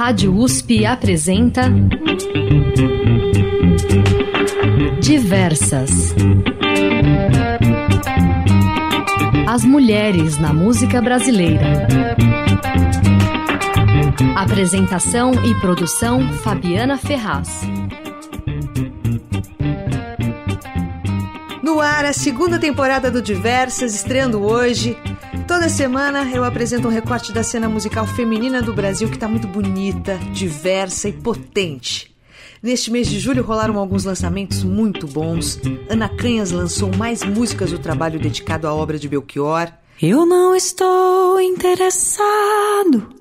Rádio USP apresenta Diversas. As mulheres na música brasileira. Apresentação e produção Fabiana Ferraz. No ar, a segunda temporada do Diversas, estreando hoje. Toda semana eu apresento um recorte da cena musical feminina do Brasil que está muito bonita, diversa e potente. Neste mês de julho rolaram alguns lançamentos muito bons. Ana Canhas lançou mais músicas do trabalho dedicado à obra de Belchior. Eu não estou interessado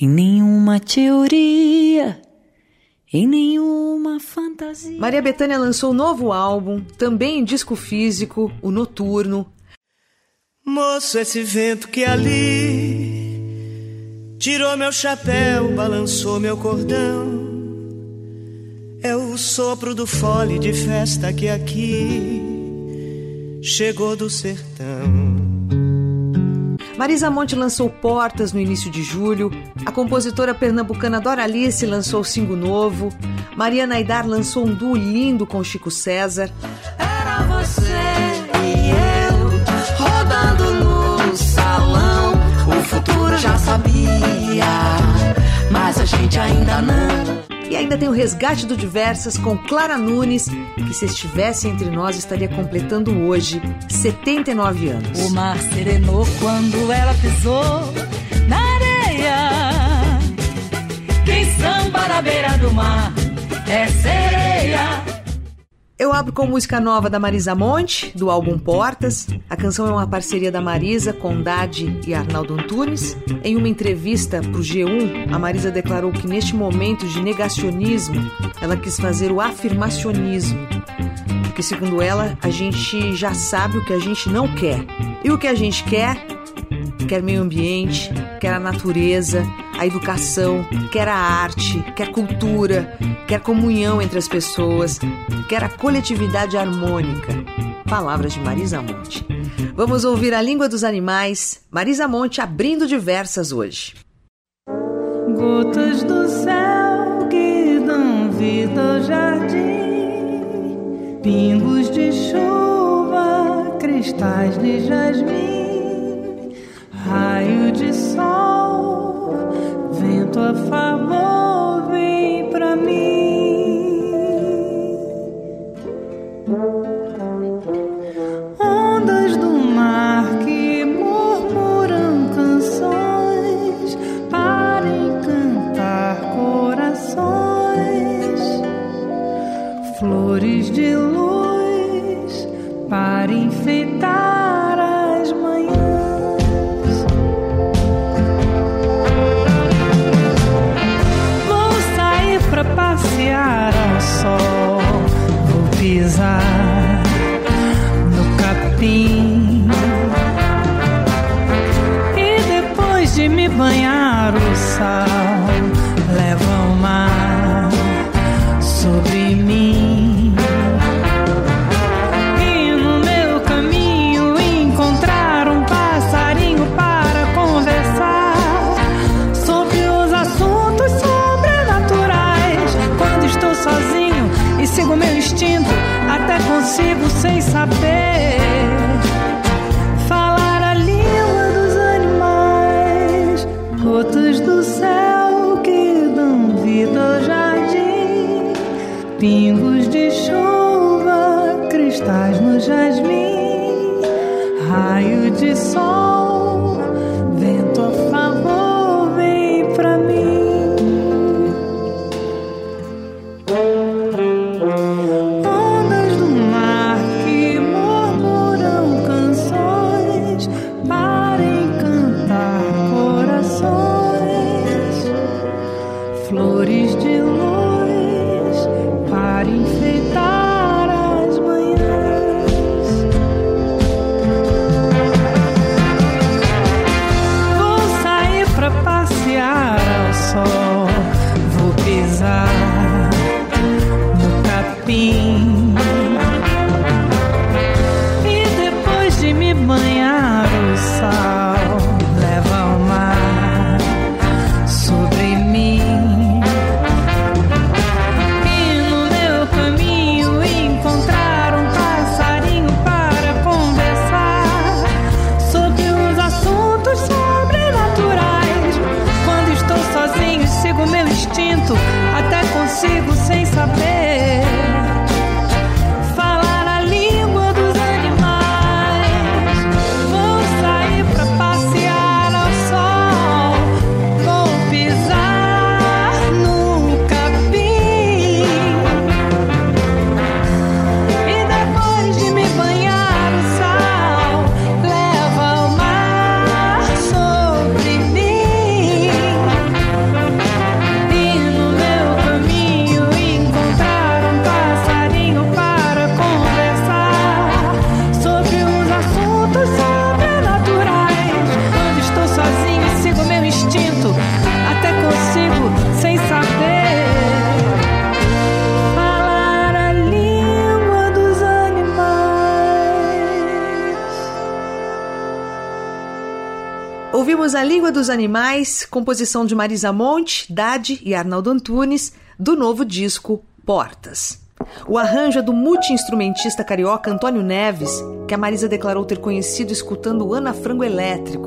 em nenhuma teoria, em nenhuma fantasia. Maria Bethânia lançou um novo álbum, também em disco físico, o Noturno. Moço, esse vento que ali tirou meu chapéu, balançou meu cordão. É o sopro do fole de festa que aqui chegou do sertão. Marisa Monte lançou Portas no início de julho. A compositora pernambucana Doralice lançou single novo. Maria Naidar lançou um duo lindo com Chico César. Era você e eu no salão. O futuro já sabia, mas a gente ainda não. E ainda tem o resgate do Diversas com Clara Nunes, que se estivesse entre nós estaria completando hoje 79 anos. O mar serenou quando ela pisou na areia. Quem samba na beira do mar é sereia. Eu abro com música nova da Marisa Monte, do álbum Portas. A canção é uma parceria da Marisa com Dade e Arnaldo Antunes. Em uma entrevista para o G1, a Marisa declarou que neste momento de negacionismo, ela quis fazer o afirmacionismo. Porque, segundo ela, a gente já sabe o que a gente não quer. E o que a gente quer? Quer meio ambiente, quer a natureza, a educação, quer a arte, quer cultura, quer comunhão entre as pessoas, quer a coletividade harmônica. Palavras de Marisa Monte. Vamos ouvir a língua dos animais. Marisa Monte abrindo diversas hoje. Gotas do céu que dão vida ao jardim, pingos de chuva, cristais de jasmim, raio de sol, vento a favor, vem pra mim. Língua dos Animais, composição de Marisa Monte, Dade e Arnaldo Antunes, do novo disco Portas. O arranjo é do multi-instrumentista carioca Antônio Neves, que a Marisa declarou ter conhecido escutando Ana Frango Elétrico,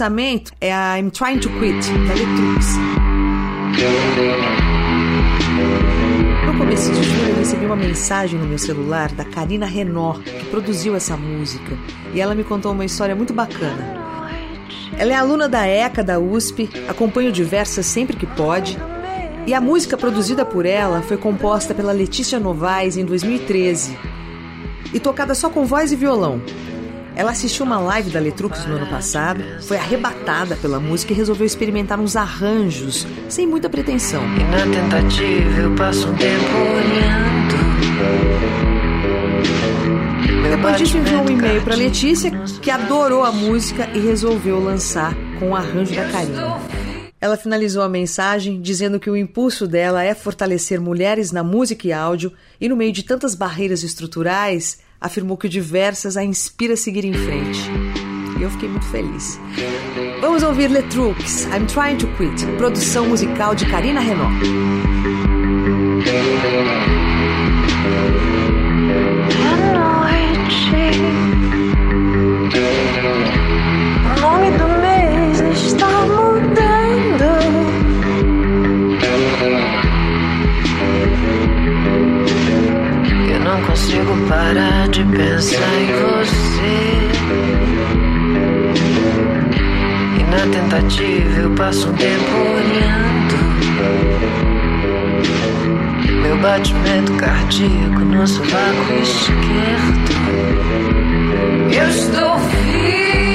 lançamento é a I'm Trying to Quit, da Letrux. No começo de julho eu recebi uma mensagem no meu celular da Karina Renault, que produziu essa música, e ela me contou uma história muito bacana. Ela é aluna da ECA da USP, acompanha Diversas sempre que pode, e a música produzida por ela foi composta pela Letícia Novaes em 2013 e tocada só com voz e violão. Ela assistiu uma live da Letrux no ano passado, foi arrebatada pela música e resolveu experimentar uns arranjos, sem muita pretensão. E na tentativa eu passo um tempo olhando. Depois disso enviou um e-mail para Letícia, que adorou a música e resolveu lançar com o arranjo da Karina. Ela finalizou a mensagem dizendo que o impulso dela é fortalecer mulheres na música e áudio e no meio de tantas barreiras estruturais, afirmou que o Diversas a inspira a seguir em frente. E eu fiquei muito feliz. Vamos ouvir Letrux, I'm Trying to Quit, produção musical de Karina Renault. Parar de pensar em você. E na tentativa eu passo um tempo olhando. Meu batimento cardíaco no sovaco esquerdo. Eu estou viva.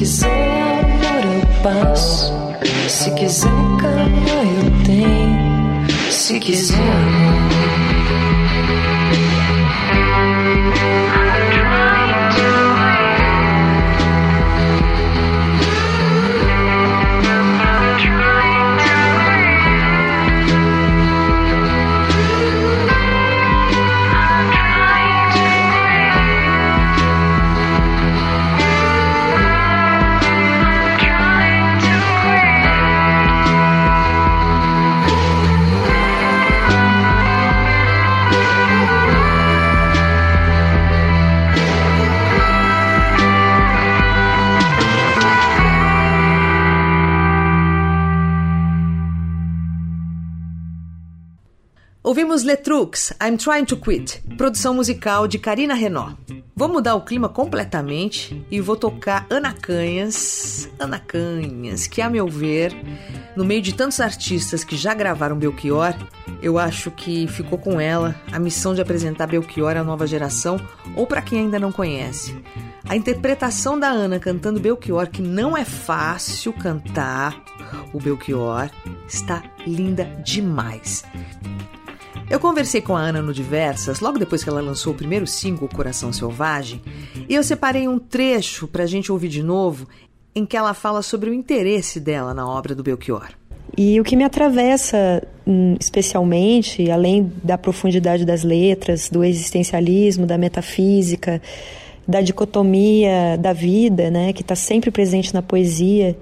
Quiser amor eu passo. Se quiser cama eu tenho, se quiser amor. Ouvimos Letrux, I'm Trying to Quit, produção musical de Karina Renault. Vou mudar o clima completamente e vou tocar Ana Canhas, Ana Canhas, que a meu ver, no meio de tantos artistas que já gravaram Belchior, eu acho que ficou com ela a missão de apresentar Belchior à nova geração ou para quem ainda não conhece. A interpretação da Ana cantando Belchior, que não é fácil cantar o Belchior, está linda demais. Eu conversei com a Ana no Diversas, logo depois que ela lançou o primeiro single, Coração Selvagem, e eu separei um trecho para a gente ouvir de novo, em que ela fala sobre o interesse dela na obra do Belchior. E o que me atravessa hum, especialmente, além da profundidade das letras, do existencialismo, da metafísica, da dicotomia da vida, né, que está sempre presente na poesia,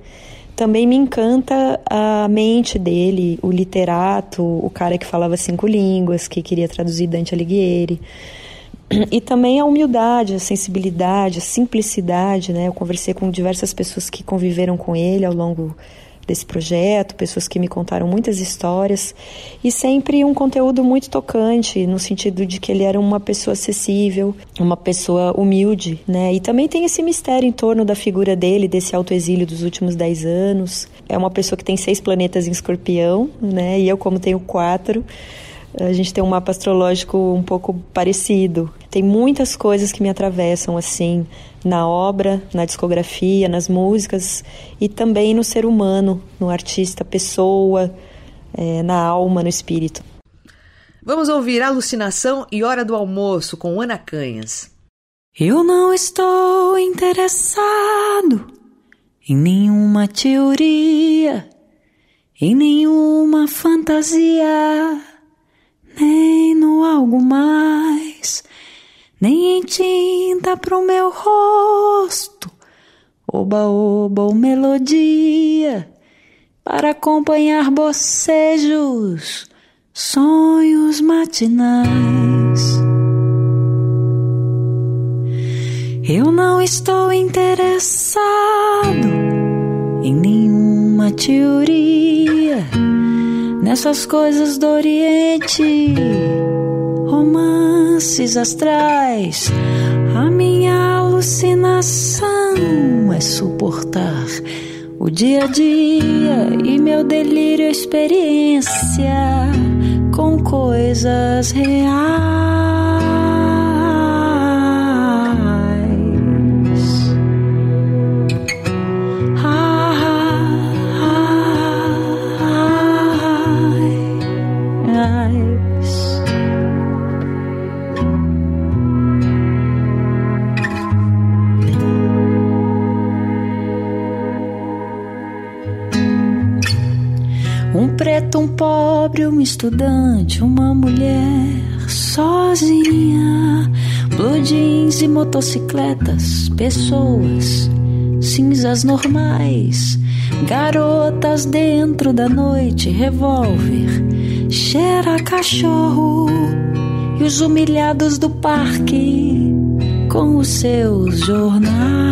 também me encanta a mente dele, o literato, o cara que falava cinco línguas, que queria traduzir Dante Alighieri. E também a humildade, a sensibilidade, a simplicidade, né? Eu conversei com diversas pessoas que conviveram com ele ao longo desse projeto, pessoas que me contaram muitas histórias e sempre um conteúdo muito tocante, no sentido de que ele era uma pessoa acessível, uma pessoa humilde, né? E também tem esse mistério em torno da figura dele, desse autoexílio dos últimos dez anos. É uma pessoa que tem seis planetas em escorpião, né? E eu, como tenho quatro, a gente tem um mapa astrológico um pouco parecido. Tem muitas coisas que me atravessam assim na obra, na discografia, nas músicas e também no ser humano, no artista, pessoa, é, na alma, no espírito. Vamos ouvir Alucinação e Hora do Almoço com Ana Canhas. Eu não estou interessado em nenhuma teoria, em nenhuma fantasia, nem no algo mais, nem em tinta pro meu rosto, oba-oba ou melodia, para acompanhar bocejos, sonhos matinais. Eu não estou interessado em nenhuma teoria nessas coisas do Oriente, romances astrais. A minha alucinação é suportar o dia a dia e meu delírio experiência com coisas reais. Um pobre, um estudante, uma mulher sozinha. Blue jeans e motocicletas, pessoas, cinzas normais. Garotas dentro da noite, revólver, cheira cachorro. E os humilhados do parque com os seus jornais.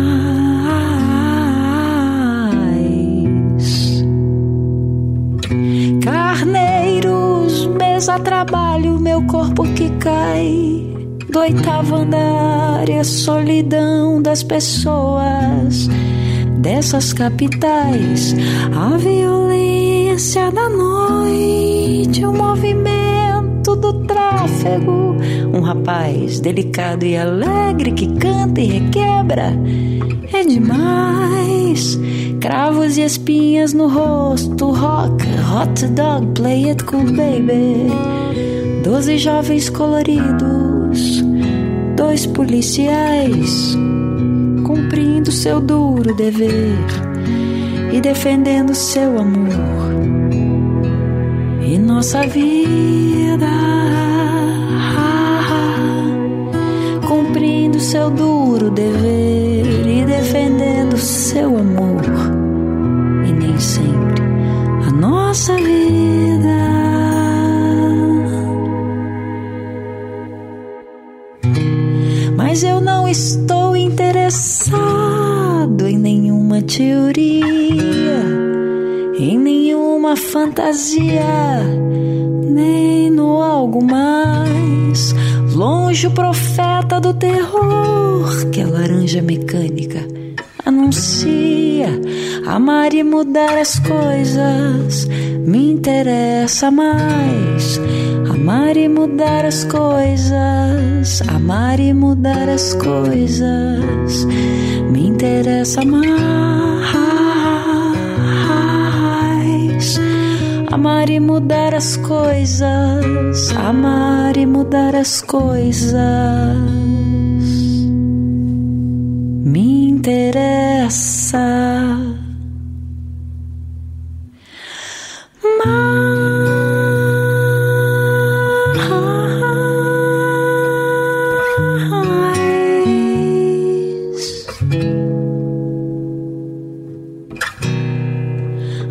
Mesa trabalho, meu corpo que cai. Do oitavo andar e a solidão das pessoas dessas capitais, a violência da noite, o movimento do tráfego, um rapaz delicado e alegre que canta e requebra, é demais. Cravos e espinhas no rosto, rock, hot dog, play it cool baby. Doze jovens coloridos, dois policiais, cumprindo seu duro dever e defendendo seu amor. E nossa vida, cumprindo seu duro dever e defendendo seu amor nossa vida. Mas eu não estou interessado em nenhuma teoria, em nenhuma fantasia, nem no algo mais. Longe o profeta do terror que a laranja mecânica anuncia Amar e mudar as coisas me interessa mais. Amar e mudar as coisas, amar e mudar as coisas me interessa mais. Amar e mudar as coisas, amar e mudar as coisas me interessa.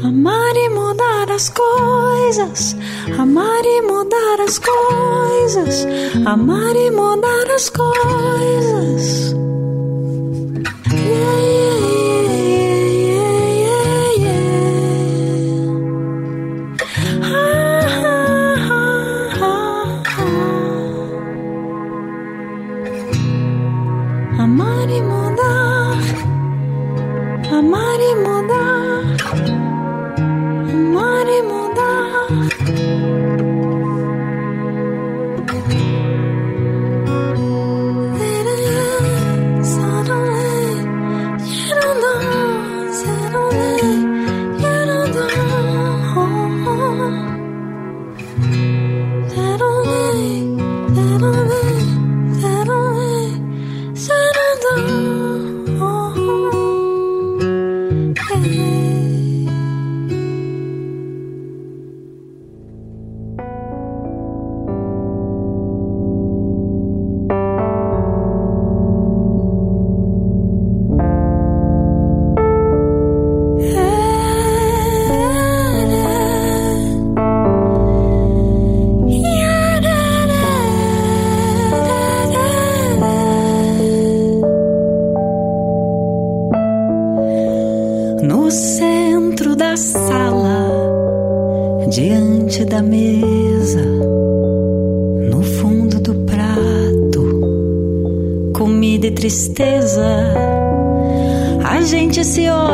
Amar e mudar as coisas, amar e mudar as coisas, amar e mudar as coisas.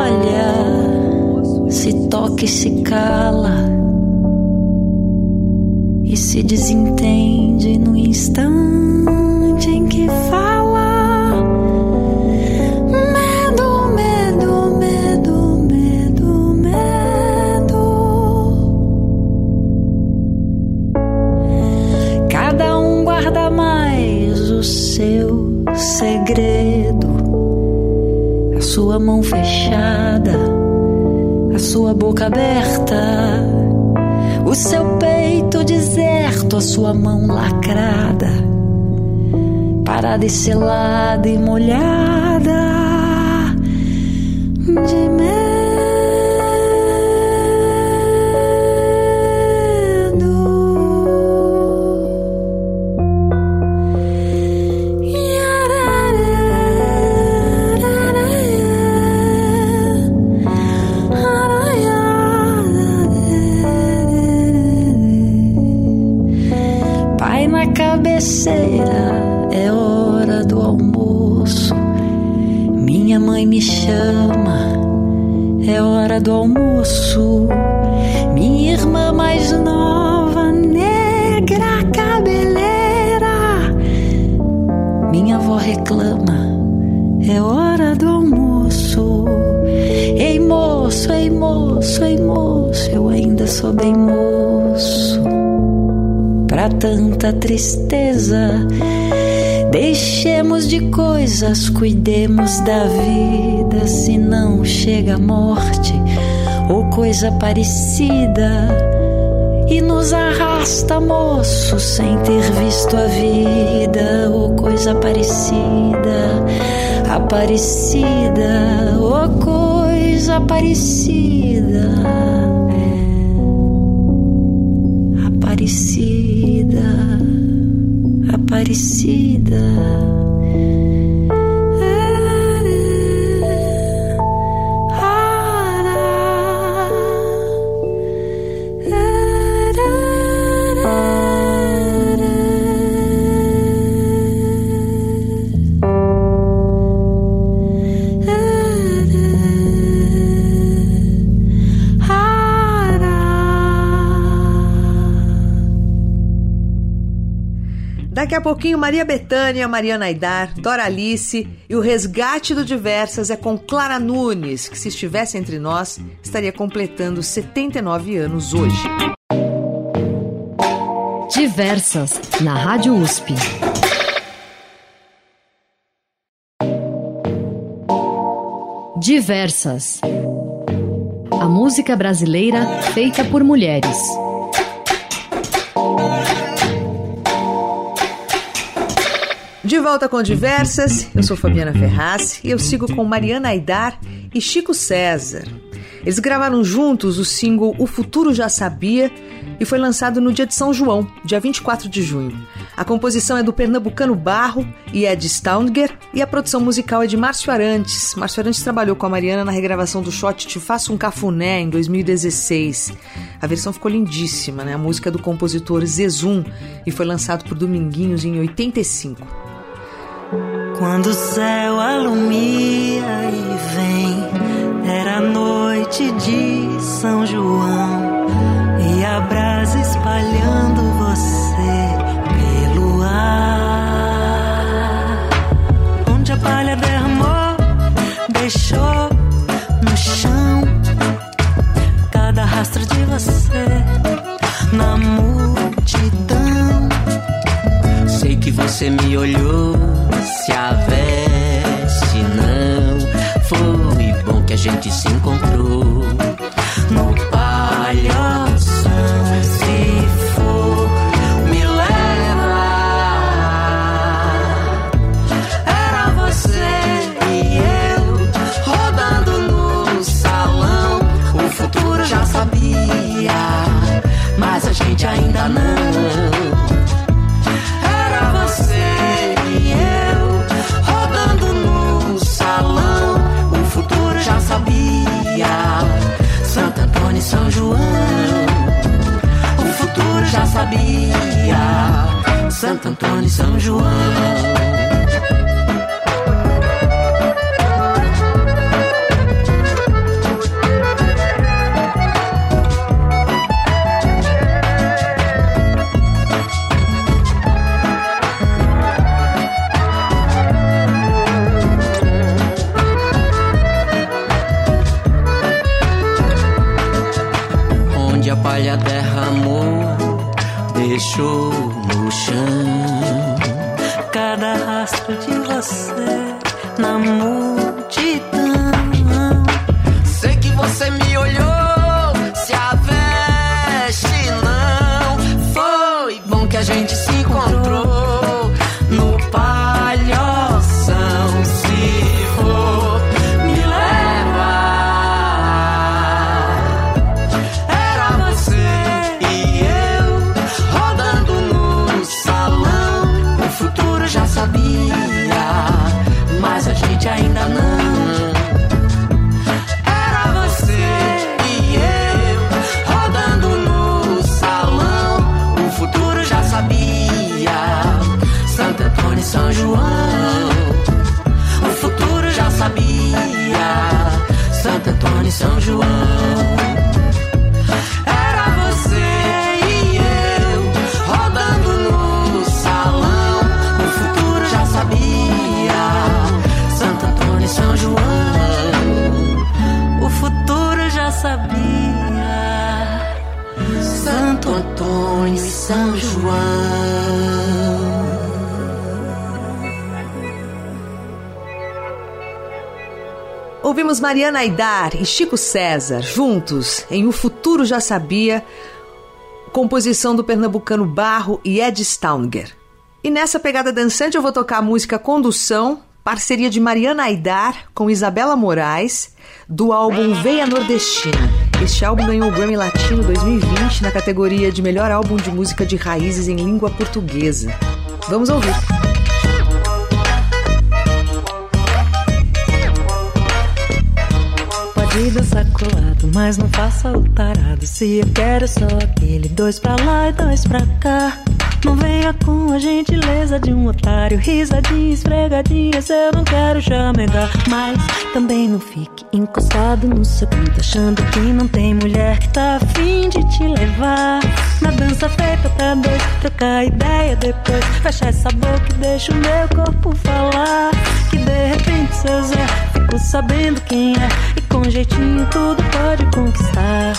Olha, se toca e se cala. E se desentende no instante em que fala. Sua mão fechada, a sua boca aberta, o seu peito deserto, a sua mão lacrada, parada e selada e molhada de hora do almoço. Minha irmã mais nova, negra cabeleira. Minha avó reclama, é hora do almoço. Ei moço, ei moço, ei moço, eu ainda sou bem moço para tanta tristeza. Deixemos de coisas, cuidemos da vida, se não chega a morte ou coisa parecida. E nos arrasta, moço, sem ter visto a vida ou coisa parecida, aparecida ou coisa parecida. Aparecida, Aparecida. Daqui a pouquinho, Maria Bethânia, Mariana Aidar, Dora Alice e o resgate do Diversas é com Clara Nunes, que se estivesse entre nós, estaria completando 79 anos hoje. Diversas, na Rádio USP. Diversas. A música brasileira feita por mulheres. De volta com Diversas, eu sou Fabiana Ferraz e eu sigo com Mariana Aidar e Chico César. Eles gravaram juntos o single O Futuro Já Sabia e foi lançado no dia de São João, dia 24 de junho. A composição é do pernambucano Barro e é de Staunger e a produção musical é de Márcio Arantes. Márcio Arantes trabalhou com a Mariana na regravação do shot Te Faço um Cafuné em 2016. A versão ficou lindíssima, né? A música é do compositor Zezum e foi lançado por Dominguinhos em 85. Quando o céu alumia e vem, era noite de São João e a brasa espalhando você pelo ar. Onde a palha derramou, deixou no chão cada rastro de você na multidão. Que você me olhou, se a veste não foi bom que a gente se encontrou no palhação. Se for, me leva. Era você e eu rodando no salão. O futuro já sabia, mas a gente ainda não. Sabia, Santo Antônio e São João. Mariana Aidar e Chico César juntos em O Futuro Já Sabia, composição do pernambucano Barro e Ed Staunger. E nessa pegada dançante eu vou tocar a música Condução, parceria de Mariana Aidar com Isabela Moraes, do álbum Veia Nordestina. Este álbum ganhou o Grammy Latino 2020 na categoria de melhor álbum de música de raízes em língua portuguesa. Vamos ouvir. Pode dançar colado, mas não faça o tarado. Se eu quero só aquele dois pra lá e dois pra cá. Não venha com a gentileza de um otário, risadinha, esfregadinhas. Eu não quero chamegar, mas também não fique encostado no seu canto, achando que não tem mulher que tá afim de te levar. Na dança feita pra dois, trocar ideia depois. Fecha essa boca e deixa o meu corpo falar. Que de repente seu Zé ficou sabendo quem é, e com jeitinho tudo pode conquistar.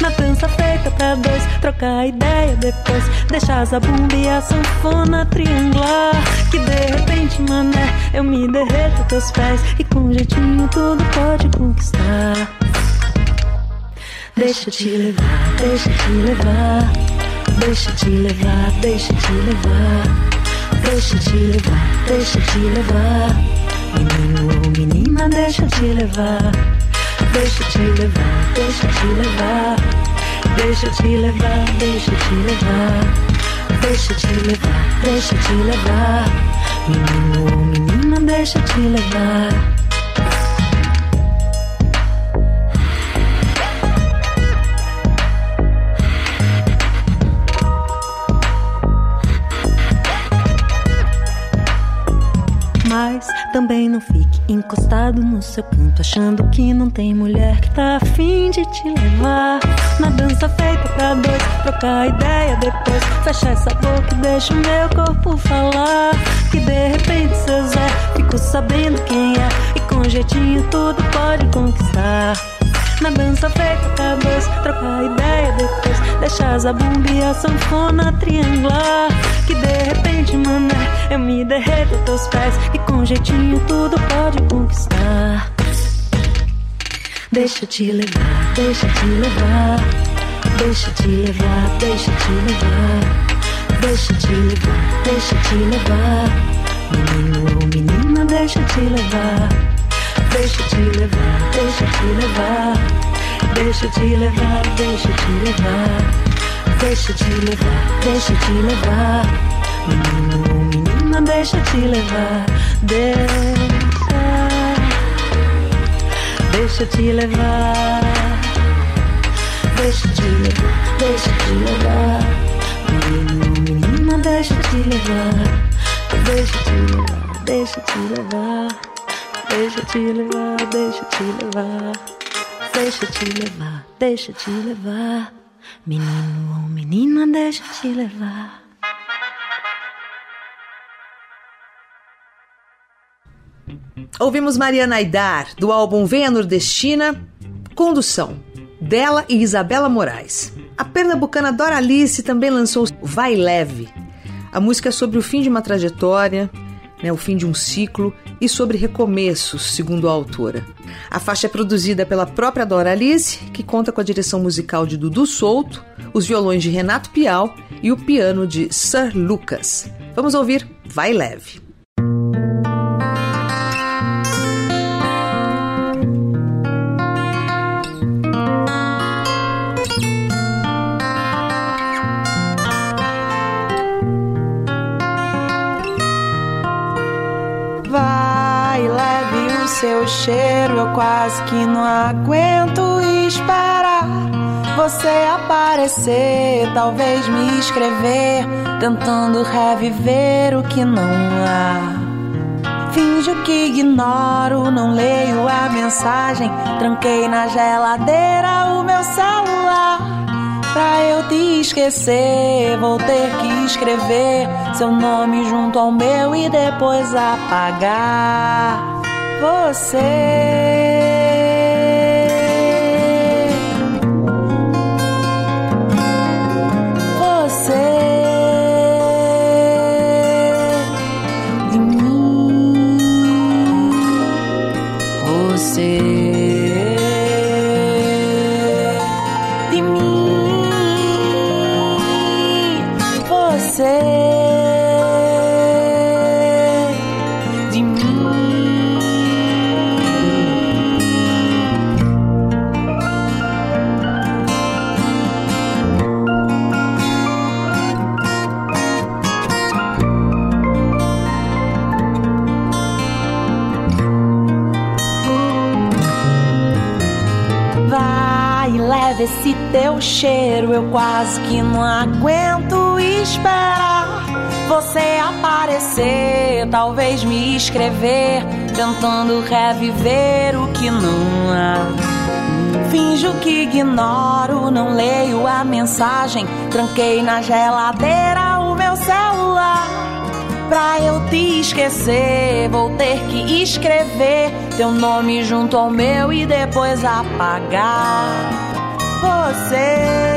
Na dança feita pra dois, trocar ideia depois. Deixar a bumba e a sanfona triangular. Que de repente, mané, eu me derreto teus pés. E com jeitinho tudo pode conquistar. Deixa te levar, deixa te levar. Deixa te levar, deixa te levar. Deixa te levar, deixa te levar. Deixa te levar. Deixa eu te levar, deixa eu te levar. Deixa eu te levar, deixa eu te levar. Deixa eu te levar, também não fique encostado no seu canto, achando que não tem mulher que tá afim de te levar. Na dança feita pra dois, trocar ideia depois. Fecha essa boca e deixa o meu corpo falar. Que de repente seu Zé ficou sabendo quem é, e com jeitinho tudo pode conquistar. Na dança feita dois, trocar ideia depois. Deixar a bumba e a sanfona triangular. Que de repente, mané, eu me derreto teus pés. E com jeitinho tudo pode conquistar. Deixa te levar, deixa te levar. Deixa te levar, deixa te levar. Deixa te levar, deixa te levar. Menino ou menina, deixa te levar. Deixa te levar, deixa te levar. Deixa te levar, deixa te levar. Deixa te levar, deixa te levar. Menino menina, deixa te levar. Deixa. Deixa te levar. Deixa te levar, deixa te levar. Menino menina, deixa te levar. Deixa te levar, deixa te levar. Deixa te levar, deixa te levar. Deixa te levar, deixa te levar. Menino ou menina, deixa te levar. Ouvimos Mariana Aidar, do álbum Venha Nordestina, Condução, dela e Isabela Moraes. A pernambucana Doralice também lançou Vai Leve. A música é sobre o fim de uma trajetória né, o fim de um ciclo e sobre recomeços, segundo a autora. A faixa é produzida pela própria Dora Alice, que conta com a direção musical de Dudu Souto, os violões de Renato Pial e o piano de Sir Lucas. Vamos ouvir Vai Leve. Seu cheiro eu quase que não aguento esperar você aparecer, talvez me escrever, tentando reviver o que não há. Finjo que ignoro, não leio a mensagem, tranquei na geladeira o meu celular. Pra eu te esquecer, vou ter que escrever seu nome junto ao meu e depois apagar você. Teu cheiro eu quase que não aguento esperar você aparecer, talvez me escrever, tentando reviver o que não há. Finjo que ignoro, não leio a mensagem, tranquei na geladeira o meu celular. Pra eu te esquecer, vou ter que escrever teu nome junto ao meu e depois apagar você.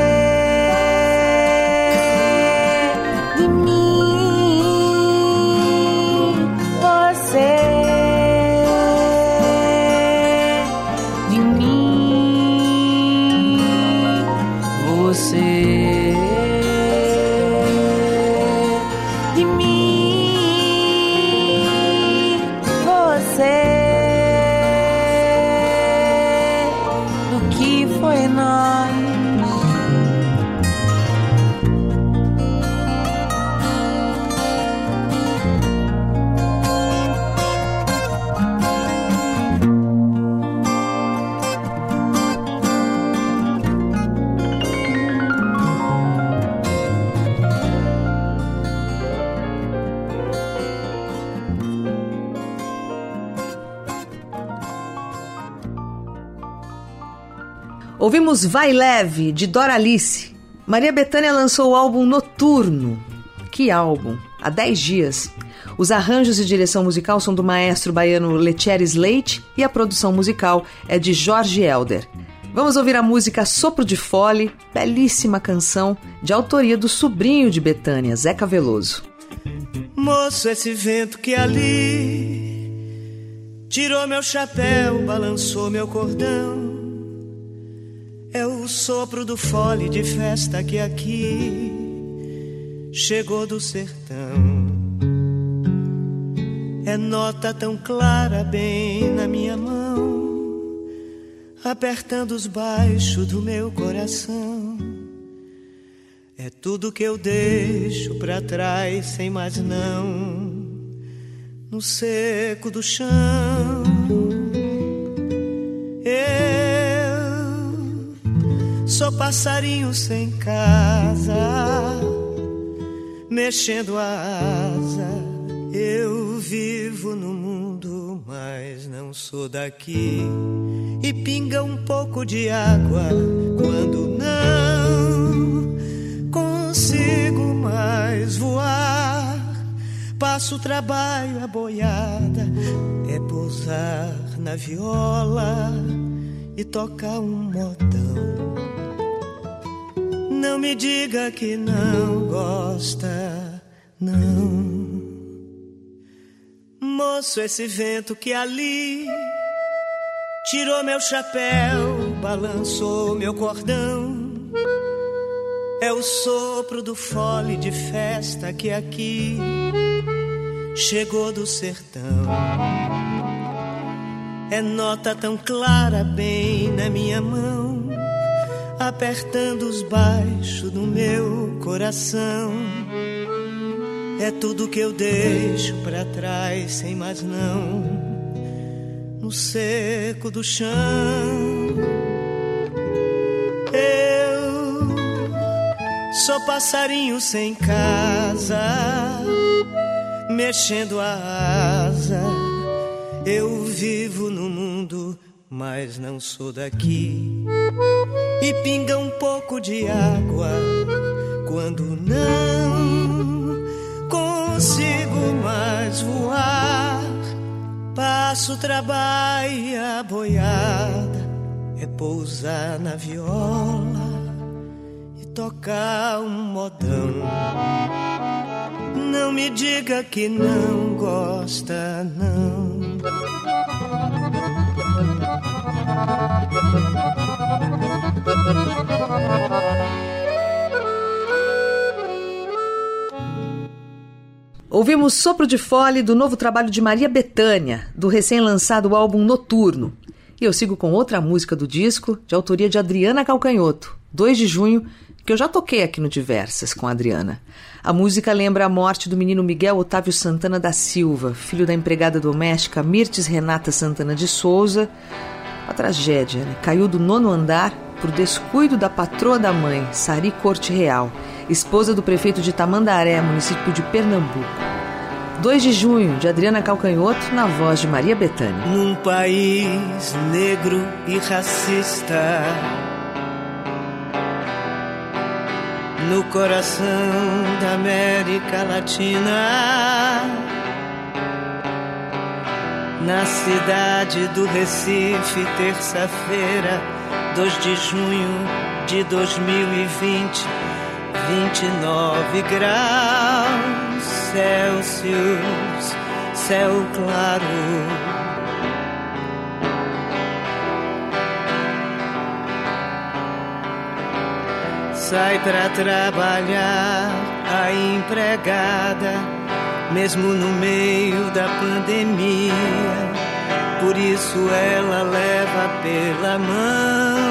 Ouvimos Vai Leve, de Doralice. Maria Bethânia lançou o álbum Noturno. Que álbum! Há 10 dias. Os arranjos e direção musical são do maestro baiano Letieres Leite e a produção musical é de Jorge Elder. Vamos ouvir a música Sopro de Fole, belíssima canção de autoria do sobrinho de Betânia, Zeca Veloso. Moço, esse vento que ali tirou meu chapéu, balançou meu cordão é o sopro do fole de festa que aqui chegou do sertão. É nota tão clara bem na minha mão, apertando os baixos do meu coração. É tudo que eu deixo pra trás sem mais não, no seco do chão. Sou passarinho sem casa, mexendo a asa. Eu vivo no mundo, mas não sou daqui. E pinga um pouco de água quando não consigo mais voar. Passo o trabalho, a boiada é pousar na viola e tocar um modão. Não me diga que não gosta, não. moço, esse vento que ali tirou meu chapéu, balançou meu cordão. É o sopro do fole de festa que aqui chegou do sertão. É nota tão clara bem na minha mão, apertando os baixos do meu coração. É tudo que eu deixo para trás, sem mais não, no seco do chão. Eu sou passarinho sem casa, mexendo a asa. Eu vivo no mundo, mas não sou daqui. E pinga um pouco de água quando não consigo mais voar. Passo trabalho a boiada, é pousar na viola e tocar um modão. Não me diga que não gosta, não. Ouvimos Sopro de Fole do novo trabalho de Maria Bethânia, do recém-lançado álbum Noturno. E eu sigo com outra música do disco, de autoria de Adriana Calcanhoto, 2 de junho, que eu já toquei aqui no Diversas com a Adriana. A música lembra a morte do menino Miguel Otávio Santana da Silva, filho da empregada doméstica Mirtes Renata Santana de Souza. A tragédia, né? Caiu do nono andar por descuido da patroa da mãe, Sari Corte Real, esposa do prefeito de Tamandaré, município de Pernambuco. 2 de junho, de Adriana Calcanhoto, na voz de Maria Bethânia. Num país negro e racista, no coração da América Latina, na cidade do Recife, terça-feira, 2 de junho de 2020, 29 graus Celsius, céu claro. sai pra trabalhar a empregada, mesmo no meio da pandemia. Por isso ela leva pela mão.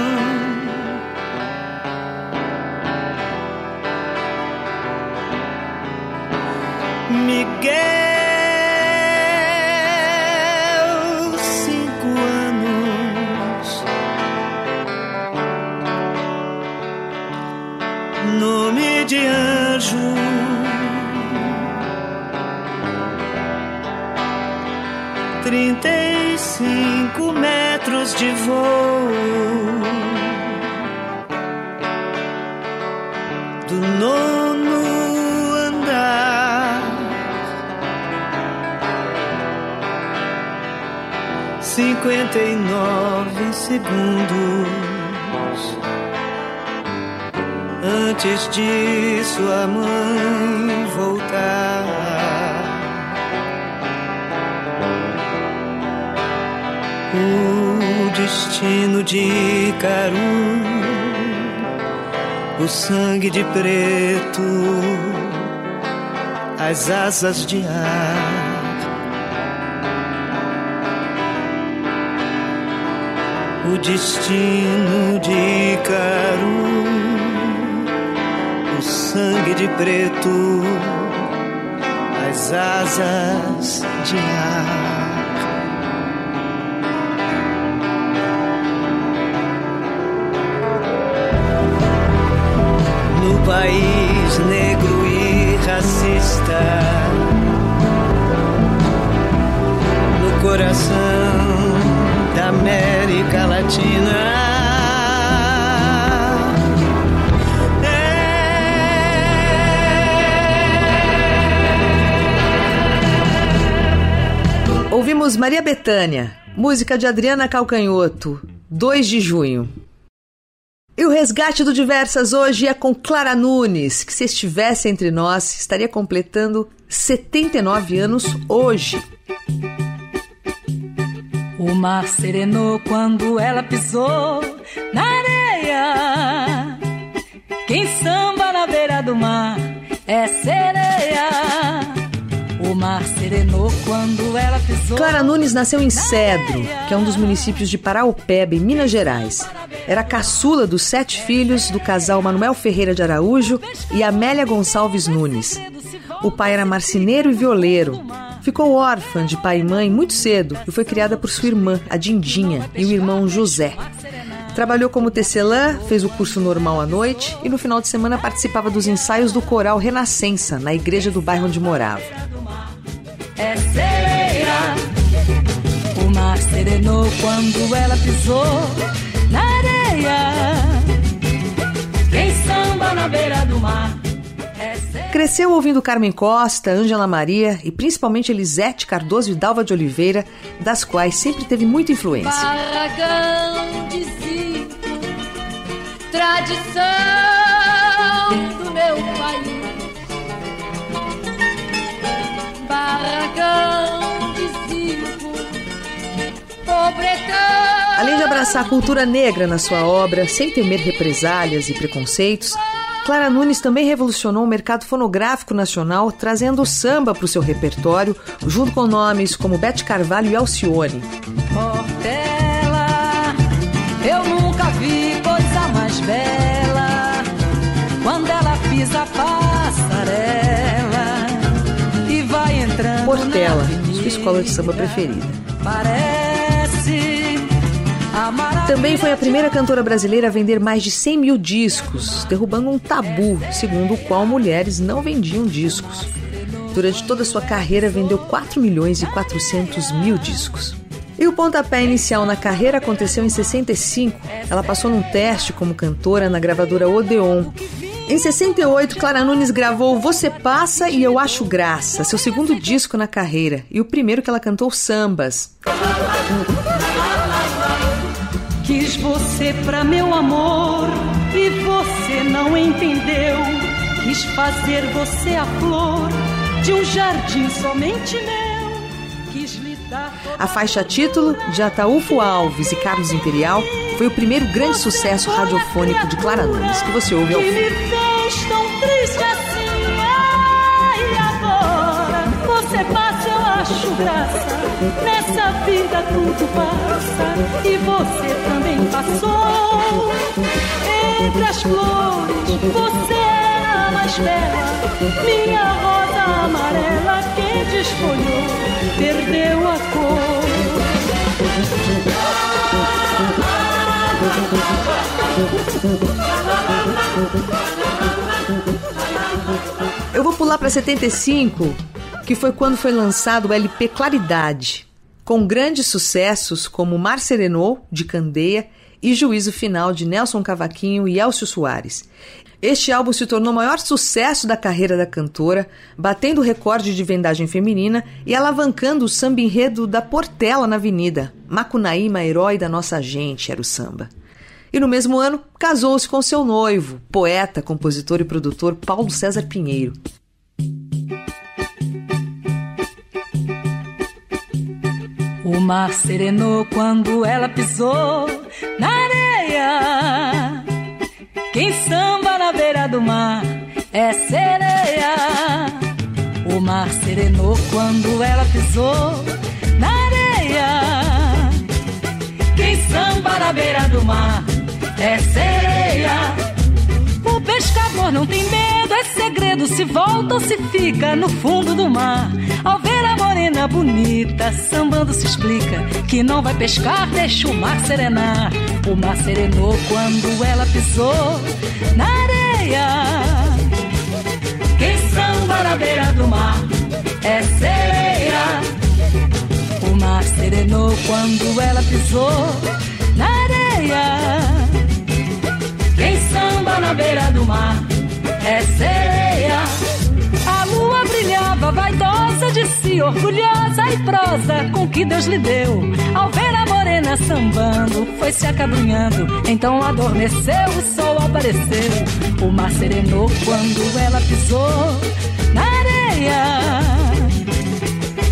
Miguel, cinco anos. nome de anjo. Trinta e cinco metros de voo do nono andar. Cinquenta e nove segundos. Antes de sua mãe voltar, o destino de Caru, o sangue de preto, as asas de ar. O destino de Caru o sangue de preto, as asas de ar. País negro e racista, no coração da América Latina. Ouvimos Maria Bethânia, música de Adriana Calcanhoto, 2 de junho. E o resgate do Diversas hoje é com Clara Nunes, que se estivesse entre nós, estaria completando 79 anos hoje. O mar serenou quando ela pisou na areia. Quem samba na beira do mar é sereia. O mar serenou quando ela pisou. Clara Nunes nasceu em Cedro, que é um dos municípios de Paraupeba, em Minas Gerais. Era caçula dos sete filhos do casal Manuel Ferreira de Araújo e Amélia Gonçalves Nunes. O pai era marceneiro e violeiro. Ficou órfã de pai e mãe muito cedo e foi criada por sua irmã, a Dindinha, e o irmão José. Trabalhou como tecelã, fez o curso normal à noite e no final de semana participava dos ensaios do coral Renascença, na igreja do bairro onde morava. É sereia. O mar serenou quando ela pisou areia. Quem samba na beira do mar. Cresceu ouvindo Carmen Costa, Ângela Maria e principalmente Elisete Cardoso e Dalva de Oliveira, das quais sempre teve muita influência. Barragão de Zico, tradição do meu país. Barragão de Zico, pobretão. Além de abraçar a cultura negra na sua obra, sem temer represálias e preconceitos, Clara Nunes também revolucionou o mercado fonográfico nacional, trazendo o samba para o seu repertório, junto com nomes como Bete Carvalho e Alcione. Portela, eu nunca vi coisa mais bela quando ela pisa a passarela e vai entrando. Portela, sua escola de samba preferida. Parece também foi a primeira cantora brasileira a vender mais de 100 mil discos, derrubando um tabu, segundo o qual mulheres não vendiam discos. Durante toda sua carreira, vendeu 4 milhões e 400 mil discos. E o pontapé inicial na carreira aconteceu em 65. Ela passou num teste como cantora na gravadora Odeon. Em 68, Clara Nunes gravou Você Passa e Eu Acho Graça, seu segundo disco na carreira, e o primeiro que ela cantou sambas. Quis você pra meu amor e você não entendeu. Quis fazer você a flor de um jardim somente meu. Quis lhe dar. A faixa título de Ataúfo Alves e Carlos Imperial foi o primeiro grande sucesso radiofônico de Clara Nunes que você ouve ao Que acho graça. Nessa vida tudo passa e você também passou. Entre as flores, você era a mais bela. Minha rosa amarela que desfolhou, perdeu a cor. Eu vou pular para 75 que foi quando foi lançado o LP Claridade, com grandes sucessos como Mar Serenou, de Candeia, e Juízo Final, de Nelson Cavaquinho e Elcio Soares. Este álbum se tornou o maior sucesso da carreira da cantora, batendo o recorde de vendagem feminina e alavancando o samba enredo da Portela na Avenida. Macunaíma, herói da nossa gente, era o samba. E no mesmo ano, casou-se com seu noivo, poeta, compositor e produtor Paulo César Pinheiro. O mar serenou quando ela pisou na areia. Quem samba na beira do mar é sereia. O mar serenou quando ela pisou na areia. Quem samba na beira do mar é sereia. O pescador não tem medo, é segredo se volta ou se fica no fundo do mar. Ao ver a morena bonita, sambando se explica que não vai pescar, deixa o mar serenar. O mar serenou quando ela pisou na areia. Quem samba na beira do mar é sereia. O mar serenou quando ela pisou na areia. Quem samba na beira do mar é sereia. A lua brilhava, vaidosa de si, orgulhosa e prosa com que Deus lhe deu. Ao ver a morena sambando, foi se acabrunhando. Então adormeceu, o sol apareceu. O mar serenou quando ela pisou na areia.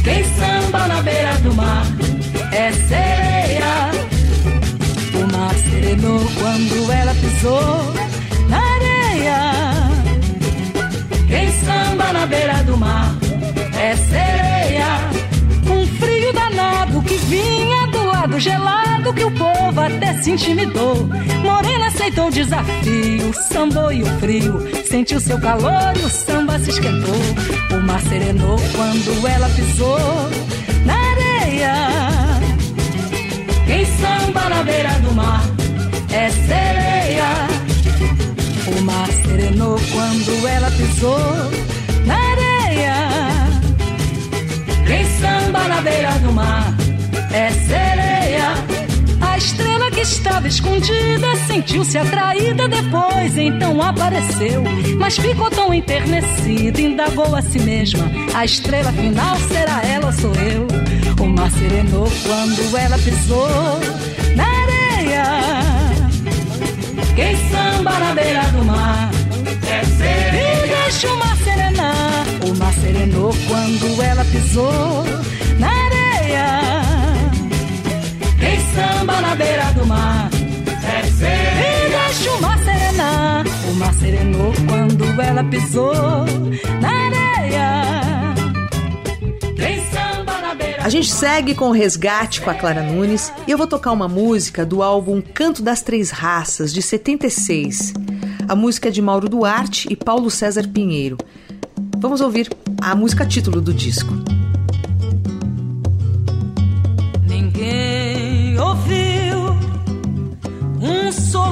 Quem samba na beira do mar é sereia. serenou quando ela pisou até se intimidou. Morena aceitou o desafio, sambou e o frio. Sentiu seu calor e o samba se esquentou. O mar serenou quando ela pisou na areia. Quem samba na beira do mar é sereia. O mar serenou quando ela pisou na areia. Quem samba na beira do mar é sereia. Estava escondida sentiu-se atraída depois, então apareceu. Mas ficou tão enternecida, indagou a si mesma: a estrela final será ela ou sou eu? O mar serenou quando ela pisou na areia. Quem samba na beira do mar é sereia. E deixa o mar serenar. O mar serenou quando ela pisou na areia. Samba na beira do mar é. E deixa o mar serenar. O mar serenou quando ela pisou na areia. Quem samba na beira A gente segue com o resgate com a Clara Nunes e eu vou tocar uma música do álbum Canto das Três Raças, de 76. A música é de Mauro Duarte e Paulo César Pinheiro. Vamos ouvir a música título do disco.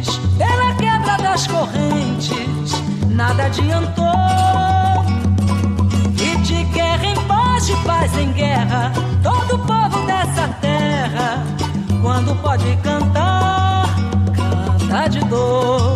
Inconfidentes, pela quebra das correntes, nada adiantou. E de guerra em paz, de paz em guerra, todo povo dessa terra, quando pode cantar, canta de dor.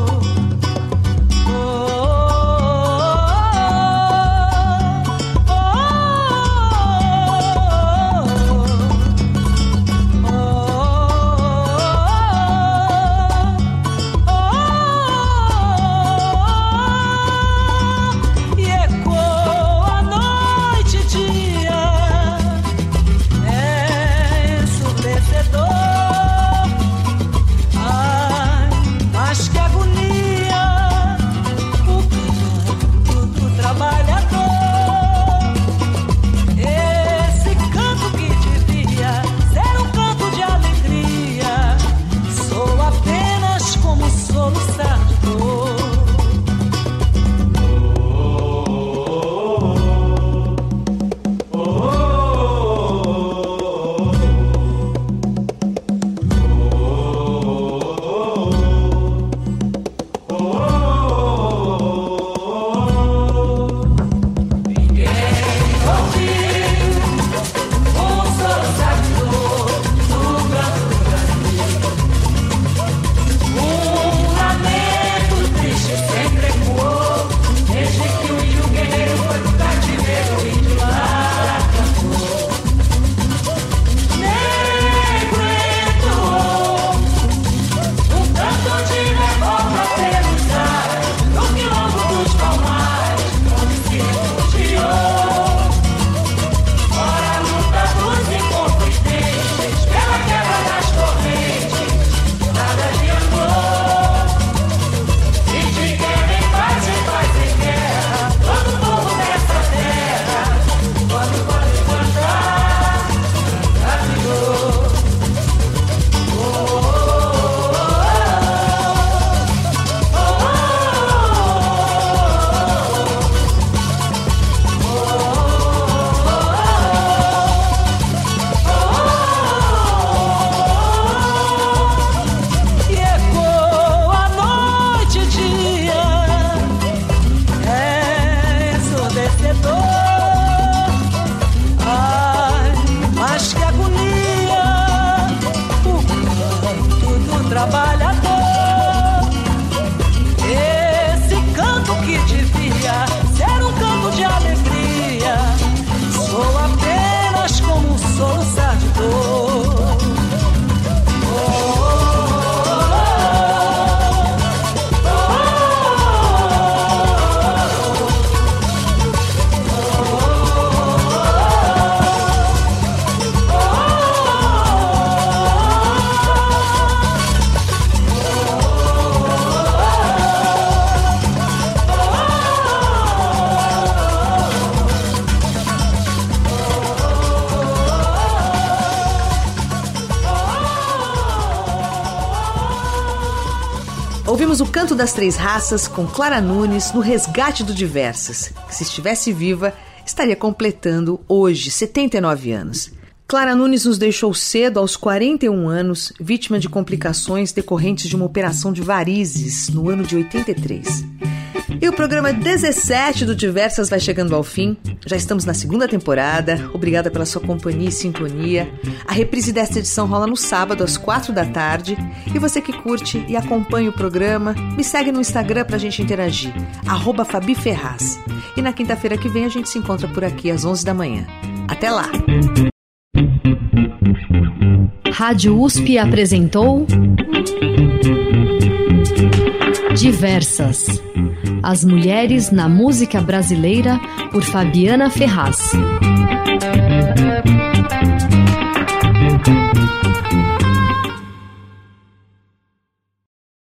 Canto das Três Raças com Clara Nunes no Resgate do Diversas, que se estivesse viva estaria completando hoje 79 anos. Clara Nunes nos deixou cedo, aos 41 anos, vítima de complicações decorrentes de uma operação de varizes no ano de 83. E o programa 17 do Diversas vai chegando ao fim. Já estamos na segunda temporada. Obrigada pela sua companhia e sintonia. A reprise desta edição rola no sábado, às quatro da tarde. E você que curte e acompanha o programa, me segue no Instagram pra gente interagir. Arroba Fabi Ferraz. E na quinta-feira que vem a gente se encontra por aqui às 11 da manhã. Até lá! Rádio USP apresentou Diversas. As mulheres na música brasileira por Fabiana Ferraz.